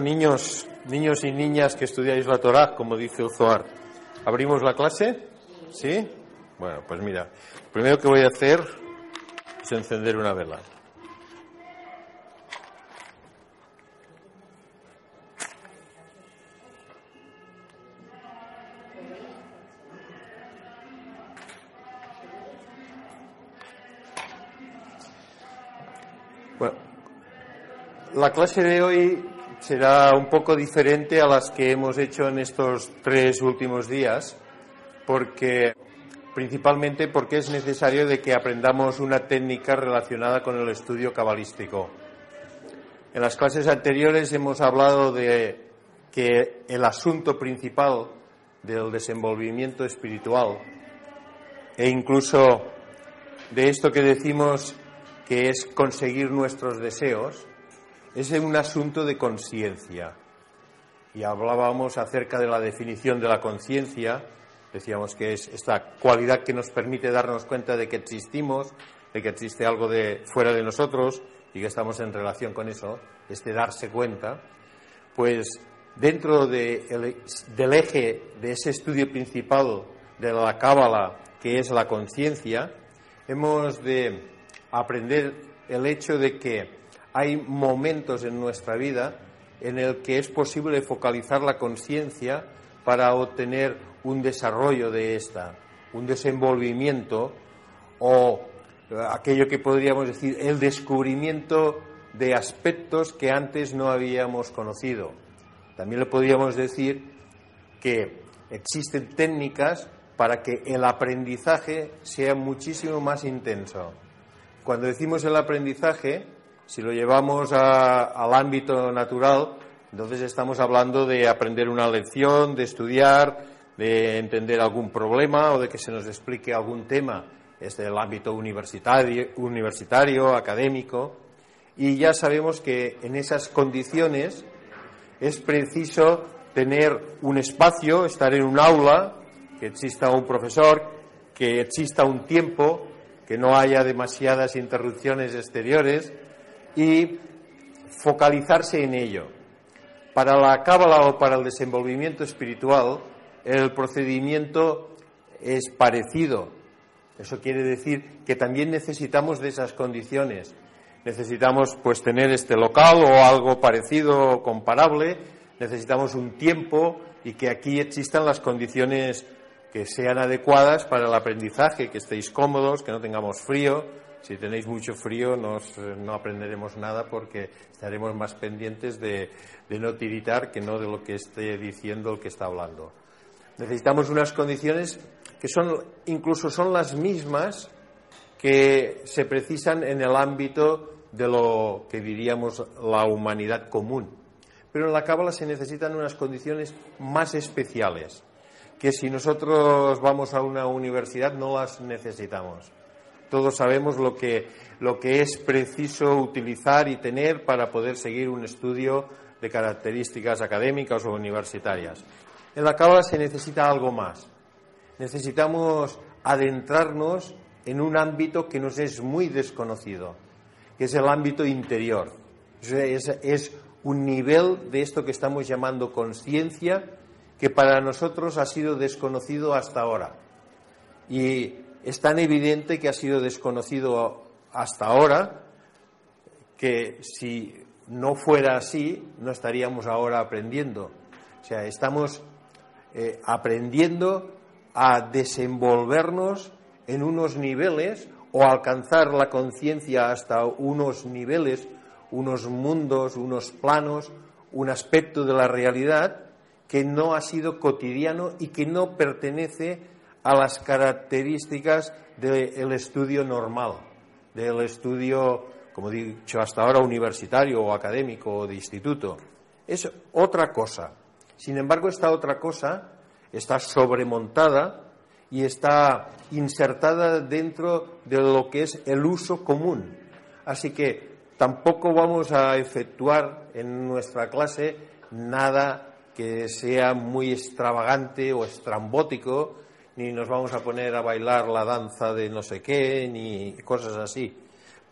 Niños, niños y niñas que estudiáis la Torah, como dice el Zohar, ¿abrimos la clase? ¿Sí? Bueno, pues mira, lo primero que voy a hacer es encender una vela. Bueno, la clase de hoy será un poco diferente a las que hemos hecho en estos tres últimos días, porque principalmente porque es necesario de que aprendamos una técnica relacionada con el estudio cabalístico. En las clases anteriores hemos hablado de que el asunto principal del desenvolvimiento espiritual e incluso de esto que decimos que es conseguir nuestros deseos, es un asunto de conciencia. Y hablábamos acerca de la definición de la conciencia, decíamos que es esta cualidad que nos permite darnos cuenta de que existimos, de que existe algo de fuera de nosotros y que estamos en relación con eso, este darse cuenta, pues dentro del eje de ese estudio principal de la cábala, que es la conciencia, hemos de aprender el hecho de que hay momentos en nuestra vida en el que es posible focalizar la conciencia para obtener un desarrollo de esta, un desenvolvimiento o eh, aquello que podríamos decir el descubrimiento de aspectos que antes no habíamos conocido. También le podríamos decir que existen técnicas para que el aprendizaje sea muchísimo más intenso. Cuando decimos el aprendizaje, si lo llevamos al ámbito natural, entonces estamos hablando de aprender una lección, de estudiar, de entender algún problema o de que se nos explique algún tema. Es del ámbito universitario, universitario, académico. Y ya sabemos que en esas condiciones es preciso tener un espacio, estar en un aula, que exista un profesor, que exista un tiempo que no haya demasiadas interrupciones exteriores y focalizarse en ello. Para la cábala o para el desenvolvimiento espiritual, el procedimiento es parecido. Eso quiere decir que también necesitamos de esas condiciones. Necesitamos pues tener este local o algo parecido o comparable, necesitamos un tiempo y que aquí existan las condiciones que sean adecuadas para el aprendizaje, que estéis cómodos, que no tengamos frío. Si tenéis mucho frío no aprenderemos nada porque estaremos más pendientes de, de no tiritar que no de lo que esté diciendo el que está hablando. Necesitamos unas condiciones que son incluso son las mismas que se precisan en el ámbito de lo que diríamos la humanidad común. Pero en la Cábala se necesitan unas condiciones más especiales que si nosotros vamos a una universidad no las necesitamos. Todos sabemos lo que, lo que es preciso utilizar y tener para poder seguir un estudio de características académicas o universitarias. En la cábala se necesita algo más. Necesitamos adentrarnos en un ámbito que nos es muy desconocido, que es el ámbito interior. Es, es un nivel de esto que estamos llamando conciencia que para nosotros ha sido desconocido hasta ahora. Y es tan evidente que ha sido desconocido hasta ahora que si no fuera así, no estaríamos ahora aprendiendo. O sea, estamos eh, aprendiendo a desenvolvernos en unos niveles o alcanzar la conciencia hasta unos niveles, unos mundos, unos planos, un aspecto de la realidad que no ha sido cotidiano y que no pertenece a las características del estudio normal, del estudio, como he dicho hasta ahora, universitario o académico o de instituto. Es otra cosa. Sin embargo, esta otra cosa está sobremontada y está insertada dentro de lo que es el uso común. Así que tampoco vamos a efectuar en nuestra clase nada que sea muy extravagante o estrambótico, ni nos vamos a poner a bailar la danza de no sé qué, ni cosas así.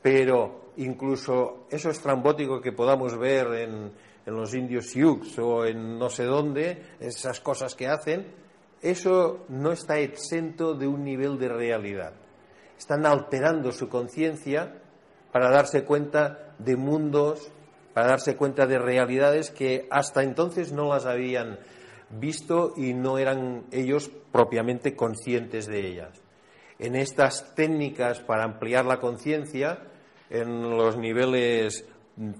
Pero incluso eso estrambótico que podamos ver en, en los indios Sioux o en no sé dónde, esas cosas que hacen, eso no está exento de un nivel de realidad. Están alterando su conciencia para darse cuenta de mundos, para darse cuenta de realidades que hasta entonces no las habían visto y no eran ellos propiamente conscientes de ellas. En estas técnicas para ampliar la conciencia, en los niveles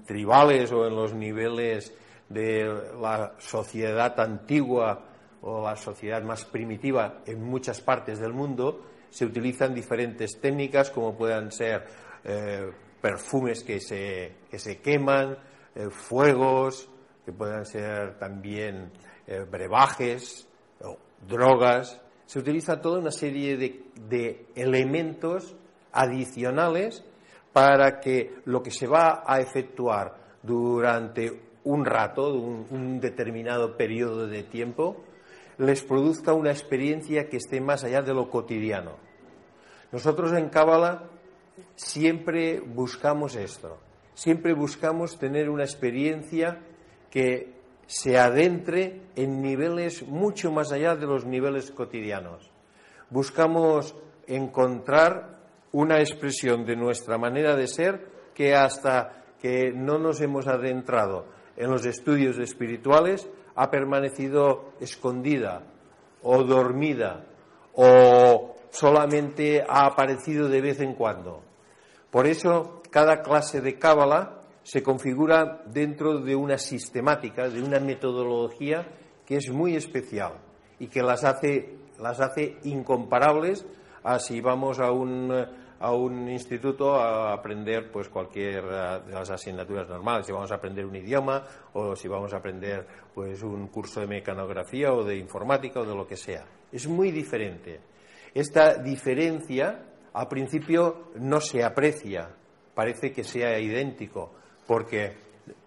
tribales o en los niveles de la sociedad antigua o la sociedad más primitiva en muchas partes del mundo, se utilizan diferentes técnicas como puedan ser eh, perfumes que se, que se queman, eh, fuegos, que puedan ser también eh, brebajes, drogas. Se utiliza toda una serie de, elementos adicionales para que lo que se va a efectuar durante un rato, un, un determinado periodo de tiempo, les produzca una experiencia que esté más allá de lo cotidiano. Nosotros en Cábala siempre buscamos esto, siempre buscamos tener una experiencia que se adentre en niveles mucho más allá de los niveles cotidianos. Buscamos encontrar una expresión de nuestra manera de ser que hasta que no nos hemos adentrado en los estudios espirituales ha permanecido escondida o dormida o solamente ha aparecido de vez en cuando. Por eso, cada clase de cábala se configura dentro de una sistemática, de una metodología que es muy especial y que las hace, las hace incomparables a si vamos a un, a un instituto a aprender pues cualquier eh, de las asignaturas normales, si vamos a aprender un idioma o si vamos a aprender pues un curso de mecanografía o de informática o de lo que sea. Es muy diferente. Esta diferencia al principio no se aprecia, parece que sea idéntico, porque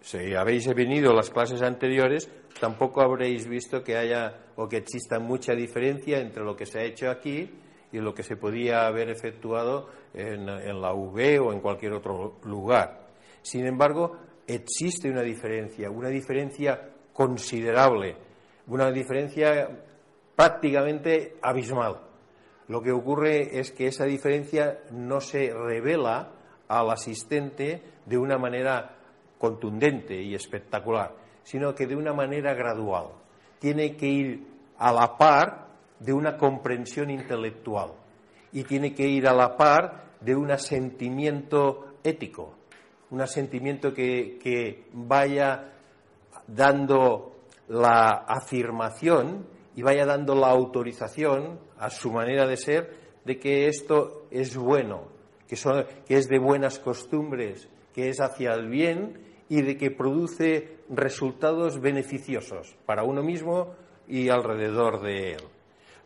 si habéis venido las clases anteriores, tampoco habréis visto que haya o que exista mucha diferencia entre lo que se ha hecho aquí y lo que se podía haber efectuado en, la UB o en cualquier otro lugar. Sin embargo, existe una diferencia, una diferencia considerable, una diferencia prácticamente abismal. Lo que ocurre es que esa diferencia no se revela al asistente de una manera contundente y espectacular, sino que de una manera gradual. Tiene que ir a la par de una comprensión intelectual y tiene que ir a la par de un sentimiento ético, un sentimiento que, que vaya dando la afirmación y vaya dando la autorización a su manera de ser de que esto es bueno, que, es de buenas costumbres, que es hacia el bien y de que produce resultados beneficiosos para uno mismo y alrededor de él.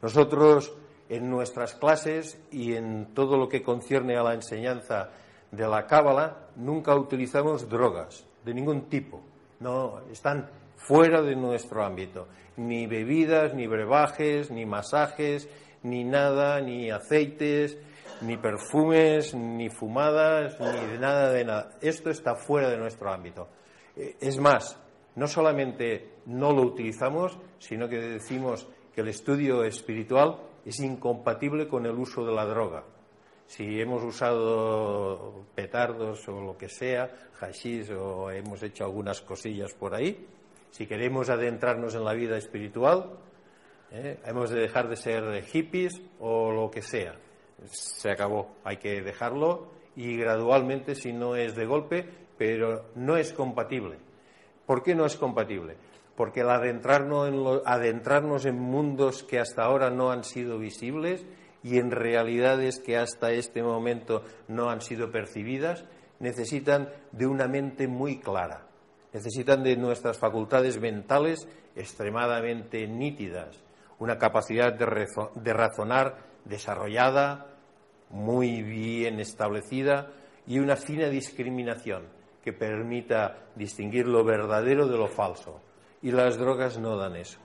Nosotros en nuestras clases y en todo lo que concierne a la enseñanza de la cábala nunca utilizamos drogas de ningún tipo. No están fuera de nuestro ámbito. Ni bebidas, ni brebajes, ni masajes, ni nada, ni aceites, ni perfumes, ni fumadas, ni de nada de nada. Esto está fuera de nuestro ámbito. Eh, es más, no solamente no lo utilizamos, sino que decimos que el estudio espiritual es incompatible con el uso de la droga. Si hemos usado petardos o lo que sea, hashish o hemos hecho algunas cosillas por ahí, si queremos adentrarnos en la vida espiritual, eh, hemos de dejar de ser hippies o lo que sea se acabó, hay que dejarlo y gradualmente, si no es de golpe, pero no es compatible. ¿Por qué no es compatible? Porque el adentrarnos en, adentrarnos en mundos que hasta ahora no han sido visibles y en realidades que hasta este momento no han sido percibidas, necesitan de una mente muy clara, necesitan de nuestras facultades mentales extremadamente nítidas, una capacidad de razonar desarrollada, muy bien establecida y una fina discriminación que permita distinguir lo verdadero de lo falso. Y las drogas no dan eso.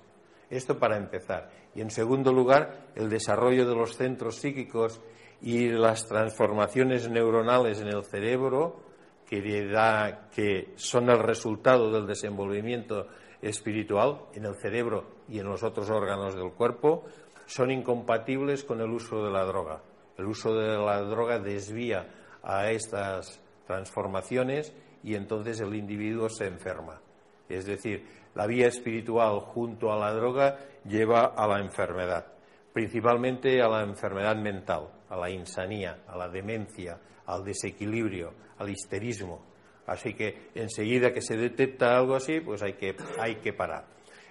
Esto para empezar. Y en segundo lugar, el desarrollo de los centros psíquicos y las transformaciones neuronales en el cerebro que, da, que son el resultado del desenvolvimiento espiritual en el cerebro y en los otros órganos del cuerpo, son incompatibles con el uso de la droga. El uso de la droga desvía a estas transformaciones y entonces el individuo se enferma. Es decir, la vía espiritual junto a la droga lleva a la enfermedad, principalmente a la enfermedad mental, a la insanía, a la demencia, al desequilibrio, al histerismo. Así que enseguida que se detecta algo así, pues hay que, hay que parar.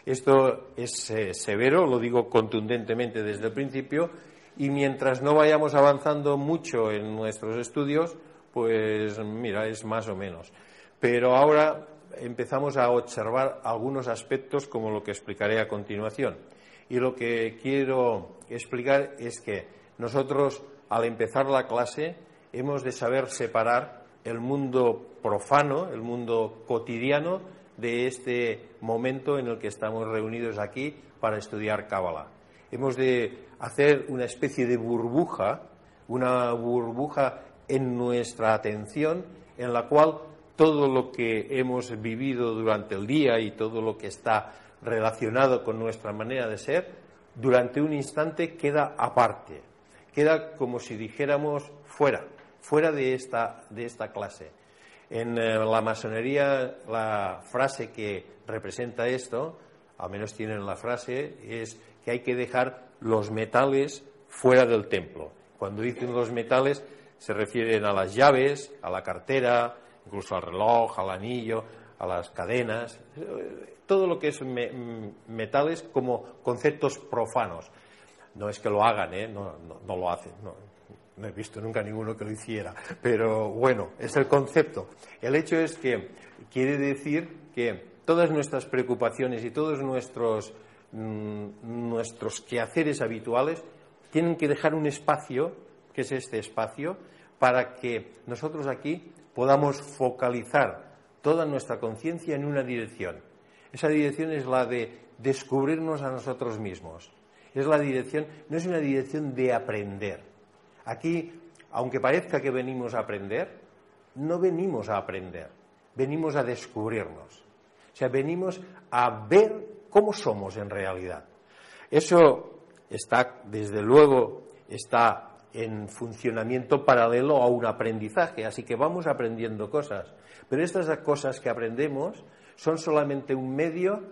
Esto es eh, severo, lo digo contundentemente desde el principio, y mientras no vayamos avanzando mucho en nuestros estudios, pues mira, es más o menos. Pero ahora empezamos a observar algunos aspectos como lo que explicaré a continuación. Y lo que quiero explicar es que nosotros, al empezar la clase, hemos de saber separar el mundo profano, el mundo cotidiano, de este momento en el que estamos reunidos aquí para estudiar Cábala. Hemos de hacer una especie de burbuja, una burbuja en nuestra atención, en la cual todo lo que hemos vivido durante el día y todo lo que está relacionado con nuestra manera de ser, durante un instante queda aparte, queda como si dijéramos fuera, fuera de esta, de esta clase. En eh, la masonería la frase que representa esto, al menos tienen la frase, es que hay que dejar los metales fuera del templo. Cuando dicen los metales se refieren a las llaves, a la cartera, incluso al reloj, al anillo, a las cadenas, todo lo que es metales como conceptos profanos. No es que lo hagan, ¿eh? no, lo hacen, no, he visto nunca ninguno que lo hiciera, pero bueno, es el concepto. El hecho es que quiere decir que todas nuestras preocupaciones y todos nuestros, mm, nuestros quehaceres habituales tienen que dejar un espacio, que es este espacio, para que nosotros aquí podamos focalizar toda nuestra conciencia en una dirección. Esa dirección es la de descubrirnos a nosotros mismos. Es la dirección, no es una dirección de aprender. Aquí, aunque parezca que venimos a aprender, no venimos a aprender, venimos a descubrirnos. O sea, venimos a ver cómo somos en realidad. Eso está, desde luego, está en funcionamiento paralelo a un aprendizaje, así que vamos aprendiendo cosas. Pero estas cosas que aprendemos son solamente un medio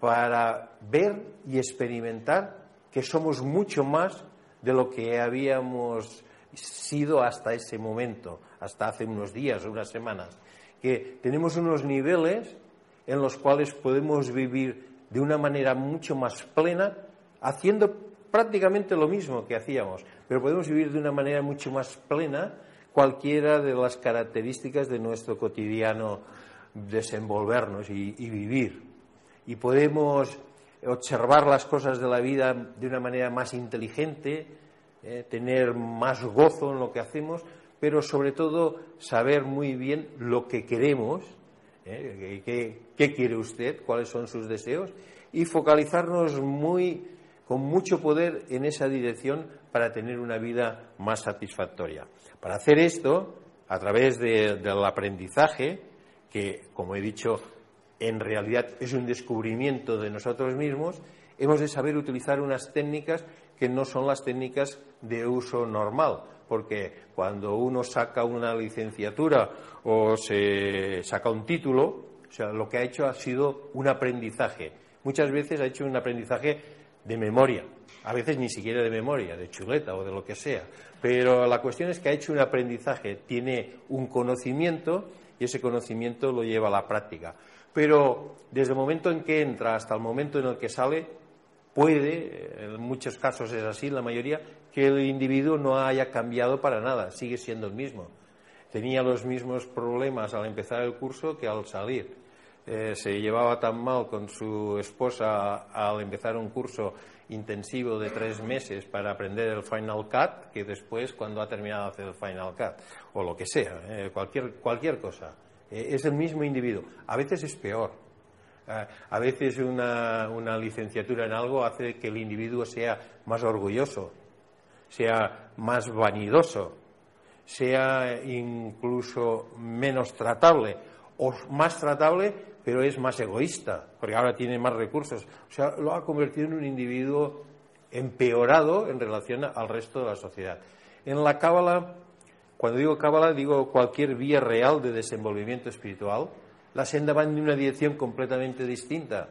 para ver y experimentar que somos mucho más de lo que habíamos sido hasta ese momento, hasta hace unos días o unas semanas, que tenemos unos niveles en los cuales podemos vivir de una manera mucho más plena, haciendo prácticamente lo mismo que hacíamos, pero podemos vivir de una manera mucho más plena cualquiera de las características de nuestro cotidiano desenvolvernos y, vivir. Y podemos observar las cosas de la vida de una manera más inteligente, eh, tener más gozo en lo que hacemos, pero sobre todo saber muy bien lo que queremos, eh, qué quiere usted, cuáles son sus deseos, y focalizarnos muy con mucho poder en esa dirección para tener una vida más satisfactoria. Para hacer esto, a través del aprendizaje, que, como he dicho, en realidad es un descubrimiento de nosotros mismos, hemos de saber utilizar unas técnicas que no son las técnicas de uso normal, porque cuando uno saca una licenciatura o se saca un título, o sea, lo que ha hecho ha sido un aprendizaje. Muchas veces ha hecho un aprendizaje de memoria, a veces ni siquiera de memoria, de chuleta o de lo que sea. Pero la cuestión es que ha hecho un aprendizaje, tiene un conocimiento y ese conocimiento lo lleva a la práctica. Pero desde el momento en que entra hasta el momento en el que sale, puede, en muchos casos es así, la mayoría, que el individuo no haya cambiado para nada, sigue siendo el mismo. Tenía los mismos problemas al empezar el curso que al salir eh, se llevaba tan mal con su esposa al empezar un curso intensivo de tres meses para aprender el Final Cut que después cuando ha terminado hacer el Final Cut o lo que sea, eh, cualquier, cualquier cosa. Eh, es el mismo individuo. A veces es peor. a veces una, una licenciatura en algo hace que el individuo sea más orgulloso, sea más vanidoso, sea incluso menos tratable o más tratable, pero es más egoísta, porque ahora tiene más recursos. O sea, lo ha convertido en un individuo empeorado en relación al resto de la sociedad. En la Cábala, cuando digo Cábala, digo cualquier vía real de desenvolvimiento espiritual. La senda va en una dirección completamente distinta.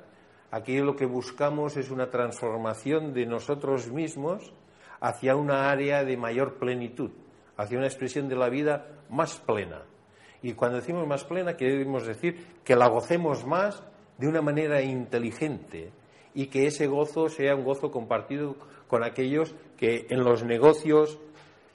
Aquí lo que buscamos es una transformación de nosotros mismos hacia una área de mayor plenitud, hacia una expresión de la vida más plena. Y cuando decimos más plena, queremos decir que la gocemos más de una manera inteligente y que ese gozo sea un gozo compartido con aquellos que en los negocios,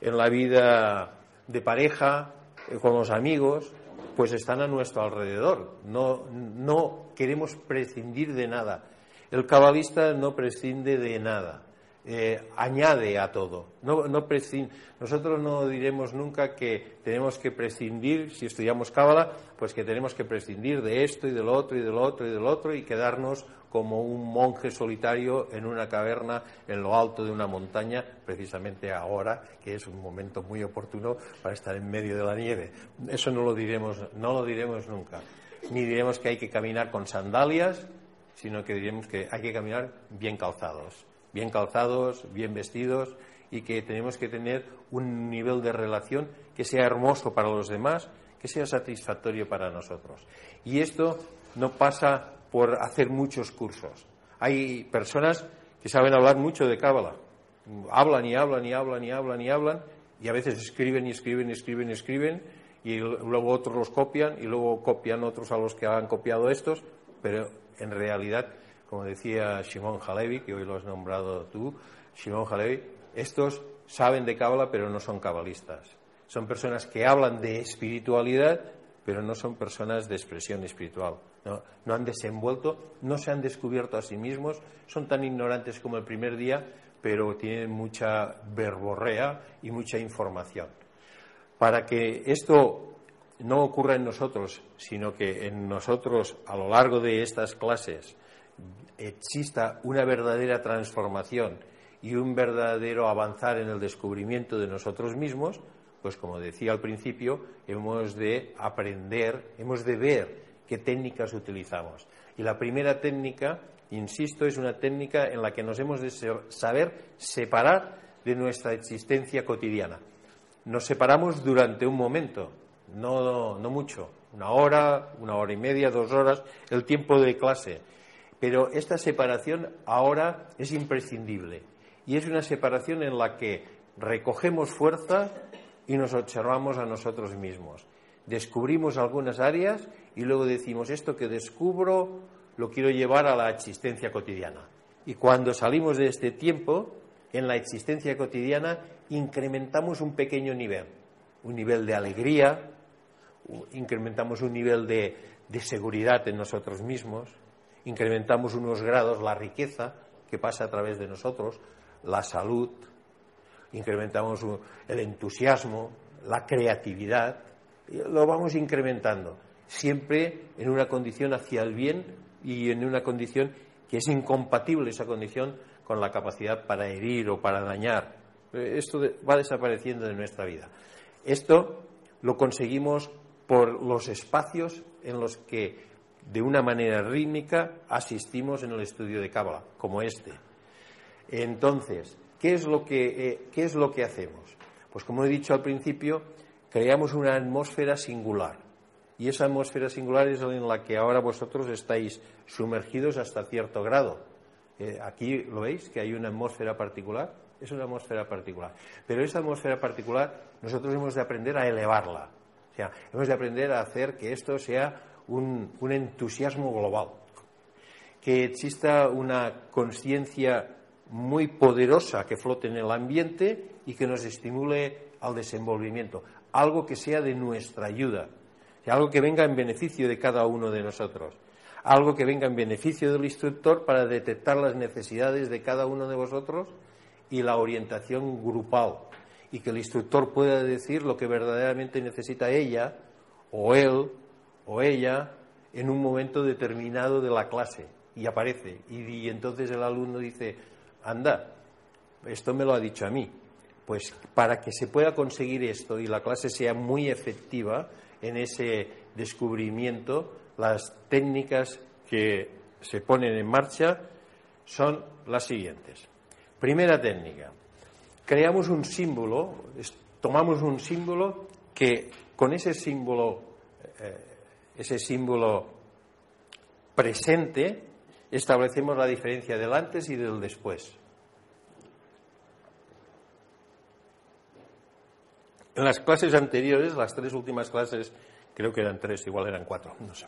en la vida de pareja, eh, con los amigos, pues están a nuestro alrededor. No, no queremos prescindir de nada. El cabalista no prescinde de nada. Eh, añade a todo. No, Nosotros no diremos nunca que tenemos que prescindir, si estudiamos Cábala, pues que tenemos que prescindir de esto y del otro y del otro y del otro y quedarnos como un monje solitario en una caverna en lo alto de una montaña, precisamente ahora, que es un momento muy oportuno para estar en medio de la nieve. Eso no lo diremos, no lo diremos nunca. Ni diremos que hay que caminar con sandalias, sino que diremos que hay que caminar bien calzados bien calzados, bien vestidos y que tenemos que tener un nivel de relación que sea hermoso para los demás, que sea satisfactorio para nosotros. Y esto no pasa por hacer muchos cursos. Hay personas que saben hablar mucho de Cábala. Hablan y hablan y hablan y hablan y hablan y a veces escriben y escriben y escriben y escriben y luego otros los copian y luego copian otros a los que han copiado estos, pero en realidad como decía Shimon Halevi, que hoy lo has nombrado tú, Shimon Halevi, estos saben de Cábala pero no son cabalistas. Son personas que hablan de espiritualidad, pero no son personas de expresión espiritual. No, han desenvuelto, no se han descubierto a sí mismos, son tan ignorantes como el primer día, pero tienen mucha verborrea y mucha información. Para que esto no ocurra en nosotros, sino que en nosotros, a lo largo de estas clases, exista una verdadera transformación y un verdadero avanzar en el descubrimiento de nosotros mismos, pues como decía al principio, hemos de aprender, hemos de ver qué técnicas utilizamos. Y la primera técnica, insisto, es una técnica en la que nos hemos de saber separar de nuestra existencia cotidiana. Nos separamos durante un momento, no, no mucho, una hora, una hora y media, dos horas, el tiempo de clase pero esta separación ahora es imprescindible y es una separación en la que recogemos fuerza y nos observamos a nosotros mismos. Descubrimos algunas áreas y luego decimos, esto que descubro lo quiero llevar a la existencia cotidiana. Y cuando salimos de este tiempo, en la existencia cotidiana incrementamos un pequeño nivel, un nivel de alegría, incrementamos un nivel de, de seguridad en nosotros mismos, incrementamos unos grados la riqueza que pasa a través de nosotros, la salud, incrementamos el entusiasmo, la creatividad, lo vamos incrementando, siempre en una condición hacia el bien y en una condición que es incompatible esa condición con la capacidad para herir o para dañar. Esto va desapareciendo de nuestra vida. Esto lo conseguimos por los espacios en los que de una manera rítmica asistimos en el estudio de Cábala, como este. Entonces, ¿qué es, lo que, eh, ¿qué es lo que hacemos? Pues como he dicho al principio, creamos una atmósfera singular. Y esa atmósfera singular es en la que ahora vosotros estáis sumergidos hasta cierto grado. Eh, aquí lo veis, que hay una atmósfera particular. Es una atmósfera particular. Pero esa atmósfera particular nosotros hemos de aprender a elevarla. O sea, hemos de aprender a hacer que esto sea un, entusiasmo global, que exista una conciencia muy poderosa que flote en el ambiente y que nos estimule al desenvolvimiento, algo que sea de nuestra ayuda, algo que venga en beneficio de cada uno de nosotros, algo que venga en beneficio del instructor para detectar las necesidades de cada uno de vosotros y la orientación grupal, y que el instructor pueda decir lo que verdaderamente necesita ella o él o ella en un momento determinado de la clase y aparece. Y, entonces el alumno dice, anda, esto me lo ha dicho a mí. Pues para que se pueda conseguir esto y la clase sea muy efectiva en ese descubrimiento, las técnicas que se ponen en marcha son las siguientes. Primera técnica. Creamos un símbolo, tomamos un símbolo que con ese símbolo, eh, ese símbolo presente, establecemos la diferencia del antes y del después. En las clases anteriores, las tres últimas clases, creo que eran tres, igual eran cuatro, no sé.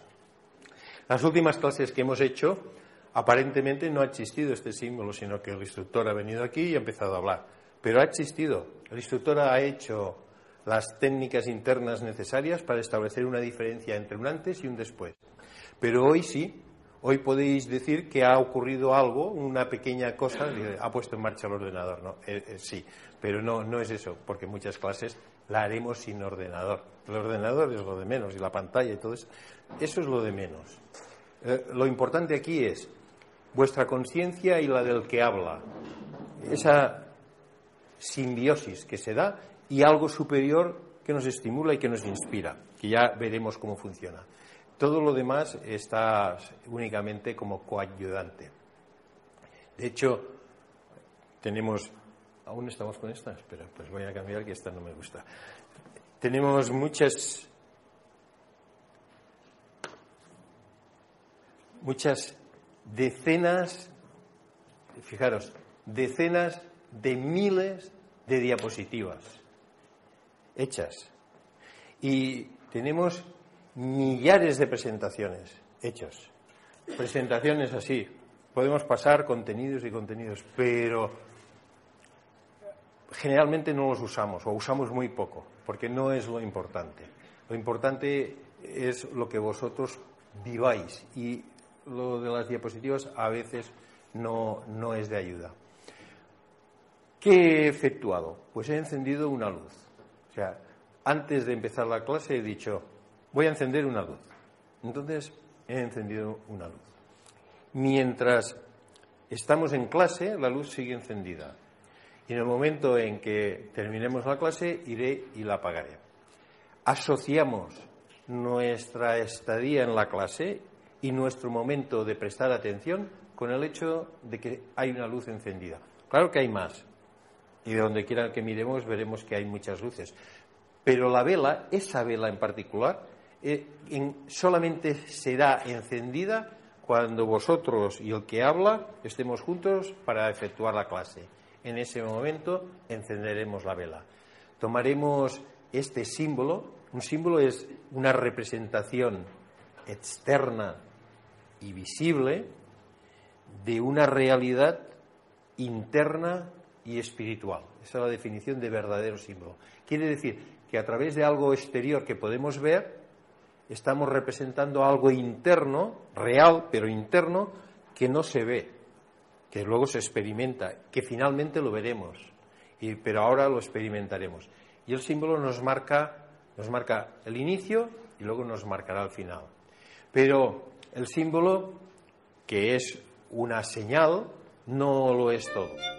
Las últimas clases que hemos hecho, aparentemente no ha existido este símbolo, sino que el instructor ha venido aquí y ha empezado a hablar. Pero ha existido. El instructor ha hecho las técnicas internas necesarias para establecer una diferencia entre un antes y un después. Pero hoy sí, hoy podéis decir que ha ocurrido algo, una pequeña cosa, ha puesto en marcha el ordenador, ¿no? Eh, eh, sí, pero no, no es eso, porque muchas clases la haremos sin ordenador. El ordenador es lo de menos y la pantalla y todo eso, eso es lo de menos. Eh, lo importante aquí es vuestra conciencia y la del que habla. Esa simbiosis que se da y algo superior que nos estimula y que nos inspira, que ya veremos cómo funciona. Todo lo demás está únicamente como coayudante. De hecho, tenemos. ¿Aún estamos con esta? Espera, pues voy a cambiar que esta no me gusta. Tenemos muchas. Muchas decenas, fijaros, decenas de miles de diapositivas hechas. Y tenemos millares de presentaciones hechas. Presentaciones así. Podemos pasar contenidos y contenidos, pero generalmente no los usamos o usamos muy poco, porque no es lo importante. Lo importante es lo que vosotros viváis y lo de las diapositivas a veces no, no es de ayuda. ¿Qué he efectuado? Pues he encendido una luz. O sea, antes de empezar la clase he dicho, voy a encender una luz. Entonces he encendido una luz. Mientras estamos en clase, la luz sigue encendida. Y en el momento en que terminemos la clase, iré y la apagaré. Asociamos nuestra estadía en la clase y nuestro momento de prestar atención con el hecho de que hay una luz encendida. Claro que hay más. Y de donde quiera que miremos veremos que hay muchas luces. Pero la vela, esa vela en particular, eh, solamente será encendida cuando vosotros y el que habla estemos juntos para efectuar la clase. En ese momento encenderemos la vela. Tomaremos este símbolo. Un símbolo es una representación externa y visible de una realidad interna y espiritual. Esa es la definición de verdadero símbolo. Quiere decir que a través de algo exterior que podemos ver, estamos representando algo interno, real, pero interno, que no se ve, que luego se experimenta, que finalmente lo veremos, pero ahora lo experimentaremos. Y el símbolo nos marca, nos marca el inicio y luego nos marcará el final. Pero el símbolo, que es una señal, no lo es todo.